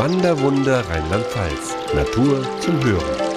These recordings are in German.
Wanderwunder Rheinland-Pfalz. Natur zum Hören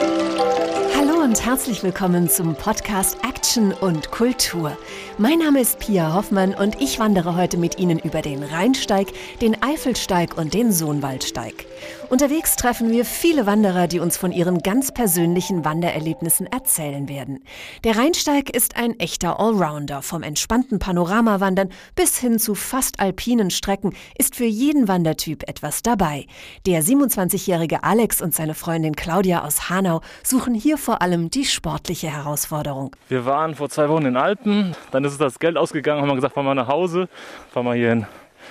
und herzlich willkommen zum Podcast Action und Kultur. Mein Name ist Pia Hoffmann und ich wandere heute mit Ihnen über den Rheinsteig, den Eifelsteig und den Sohnwaldsteig. Unterwegs treffen wir viele Wanderer, die uns von ihren ganz persönlichen Wandererlebnissen erzählen werden. Der Rheinsteig ist ein echter Allrounder. Vom entspannten Panoramawandern bis hin zu fast alpinen Strecken ist für jeden Wandertyp etwas dabei. Der 27-jährige Alex und seine Freundin Claudia aus Hanau suchen hier vor allem die sportliche Herausforderung. Wir waren vor zwei Wochen in den Alpen, dann ist das Geld ausgegangen, haben wir gesagt, fahren wir nach Hause, fahren wir hier hin.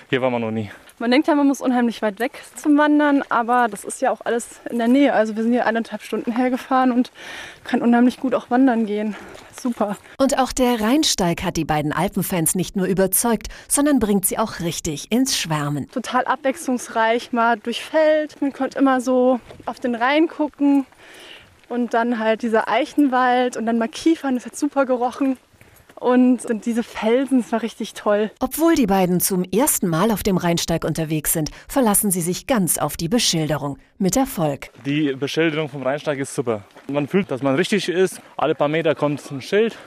Hier waren wir noch nie. Man denkt ja, man muss unheimlich weit weg zum Wandern, aber das ist ja auch alles in der Nähe. Also wir sind hier eineinhalb Stunden hergefahren und kann unheimlich gut auch wandern gehen. Super. Und auch der Rheinsteig hat die beiden Alpenfans nicht nur überzeugt, sondern bringt sie auch richtig ins Schwärmen. Total abwechslungsreich, mal durch Feld. Man konnte immer so auf den Rhein gucken und dann halt dieser Eichenwald und dann mal Kiefern, das hat super gerochen. Und, und diese Felsen, das war richtig toll. Obwohl die beiden zum ersten Mal auf dem Rheinsteig unterwegs sind, verlassen sie sich ganz auf die Beschilderung. Mit Erfolg. Die Beschilderung vom Rheinsteig ist super. Man fühlt, dass man richtig ist. Alle paar Meter kommt ein Schild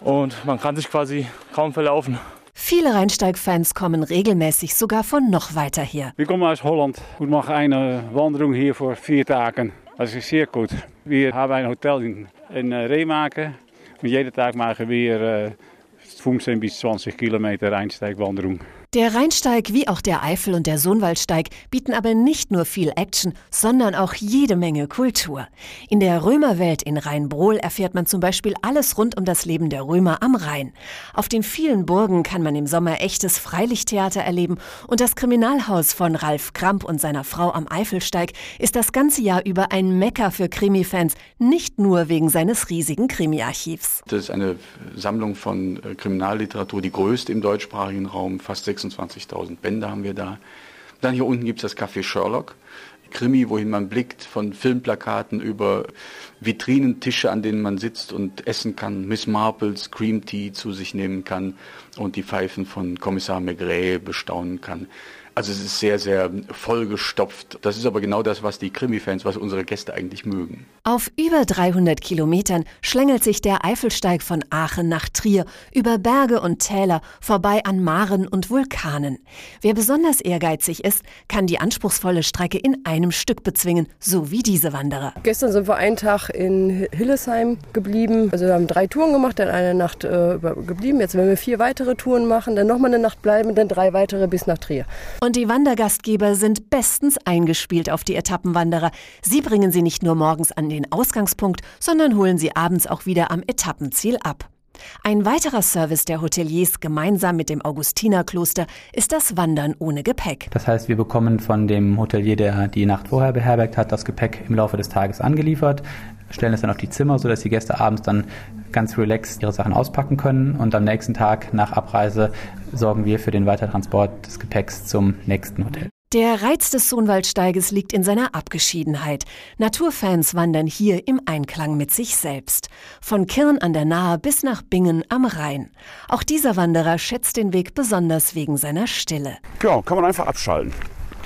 und man kann sich quasi kaum verlaufen. Viele Rheinsteig-Fans kommen regelmäßig sogar von noch weiter her. Wir kommen aus Holland und machen eine Wanderung hier vor vier Tagen. Das ist sehr gut. Wir haben ein Hotel in, in Remagen und jeden Tag machen wir 15 bis 20 Kilometer Einsteigwanderung. Der Rheinsteig wie auch der Eifel und der Sohnwaldsteig bieten aber nicht nur viel Action, sondern auch jede Menge Kultur. In der Römerwelt in Rheinbrohl erfährt man zum Beispiel alles rund um das Leben der Römer am Rhein. Auf den vielen Burgen kann man im Sommer echtes Freilichttheater erleben und das Kriminalhaus von Ralf Kramp und seiner Frau am Eifelsteig ist das ganze Jahr über ein Mecker für Krimi-Fans, nicht nur wegen seines riesigen Krimi-Archivs. Das ist eine Sammlung von äh, Kriminalliteratur, die größte im deutschsprachigen Raum, fast 6 26.000 Bände haben wir da. Dann hier unten gibt es das Café Sherlock. Krimi, wohin man blickt, von Filmplakaten über Vitrinentische, an denen man sitzt und essen kann, Miss Marples Cream Tea zu sich nehmen kann und die Pfeifen von Kommissar Maigret bestaunen kann. Also es ist sehr, sehr vollgestopft. Das ist aber genau das, was die Krimi-Fans, was unsere Gäste eigentlich mögen. Auf über 300 Kilometern schlängelt sich der Eifelsteig von Aachen nach Trier über Berge und Täler vorbei an Maren und Vulkanen. Wer besonders ehrgeizig ist, kann die anspruchsvolle Strecke in einem Stück bezwingen, so wie diese Wanderer. Gestern sind wir einen Tag in Hillesheim geblieben. Also wir haben drei Touren gemacht, dann eine Nacht äh, geblieben. Jetzt werden wir vier weitere Touren machen, dann nochmal eine Nacht bleiben, dann drei weitere bis nach Trier. Und die Wandergastgeber sind bestens eingespielt auf die Etappenwanderer. Sie bringen sie nicht nur morgens an den Ausgangspunkt, sondern holen sie abends auch wieder am Etappenziel ab. Ein weiterer Service der Hoteliers gemeinsam mit dem Augustinerkloster ist das Wandern ohne Gepäck. Das heißt, wir bekommen von dem Hotelier, der die Nacht vorher beherbergt hat, das Gepäck im Laufe des Tages angeliefert, stellen es dann auf die Zimmer, sodass die Gäste abends dann ganz relaxed ihre Sachen auspacken können und am nächsten Tag nach Abreise sorgen wir für den Weitertransport des Gepäcks zum nächsten Hotel. Der Reiz des Sohnwaldsteiges liegt in seiner Abgeschiedenheit. Naturfans wandern hier im Einklang mit sich selbst. Von Kirn an der Nahe bis nach Bingen am Rhein. Auch dieser Wanderer schätzt den Weg besonders wegen seiner Stille. Ja, kann man einfach abschalten.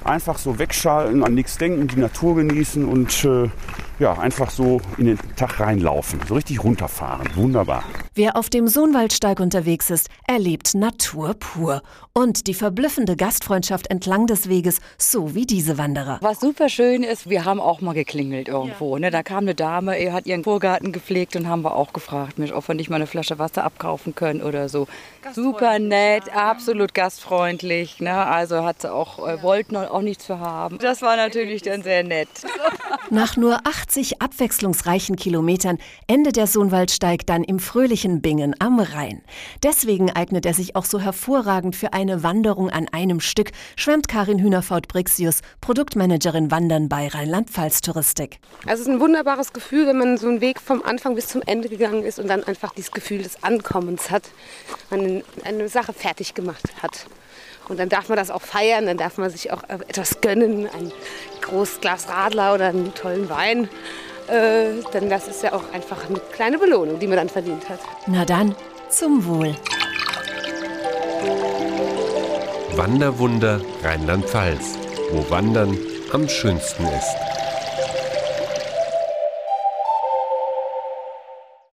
Einfach so wegschalten, an nichts denken, die Natur genießen und äh, ja, einfach so in den Tag reinlaufen, so richtig runterfahren. Wunderbar. Wer auf dem Sohnwaldsteig unterwegs ist, erlebt Natur pur. Und die verblüffende Gastfreundschaft entlang des Weges, so wie diese Wanderer. Was super schön ist, wir haben auch mal geklingelt irgendwo. Ja. Ne? Da kam eine Dame, er hat ihren Vorgarten gepflegt und haben wir auch gefragt, mich, ob wir nicht mal eine Flasche Wasser abkaufen können oder so. Super nett, absolut gastfreundlich. Ne? Also hat sie auch, äh, wollten auch nichts für haben. Das war natürlich dann sehr nett. Nach nur 80 abwechslungsreichen Kilometern endet der Sohnwaldsteig dann im fröhlichen Bingen am Rhein. Deswegen eignet er sich auch so hervorragend für eine Wanderung an einem Stück, schwärmt Karin Hühnerfaut-Brixius, Produktmanagerin Wandern bei Rheinland-Pfalz Touristik. Also es ist ein wunderbares Gefühl, wenn man so einen Weg vom Anfang bis zum Ende gegangen ist und dann einfach dieses Gefühl des Ankommens hat, man eine Sache fertig gemacht hat. Und dann darf man das auch feiern, dann darf man sich auch etwas gönnen, ein großes Glas Radler oder einen tollen Wein. Äh, denn das ist ja auch einfach eine kleine Belohnung, die man dann verdient hat. Na dann, zum Wohl. Wanderwunder Rheinland-Pfalz. wo Wandern am schönsten ist.